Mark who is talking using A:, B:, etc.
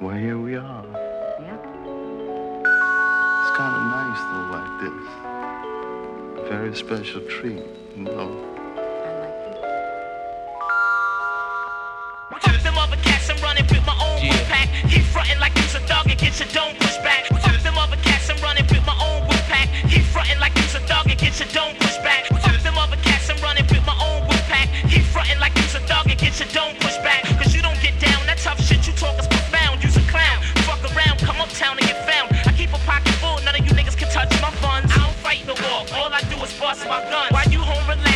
A: Well, here we are.
B: Yeah.
A: It's kind of nice, though, like this. A very special treat, you know.
B: I like it.
C: Fuck them other cats, I'm running with my own
D: Yeah.
C: pack. He frontin' like he's a dog and get your dome pushed back. bust my gun. Why you home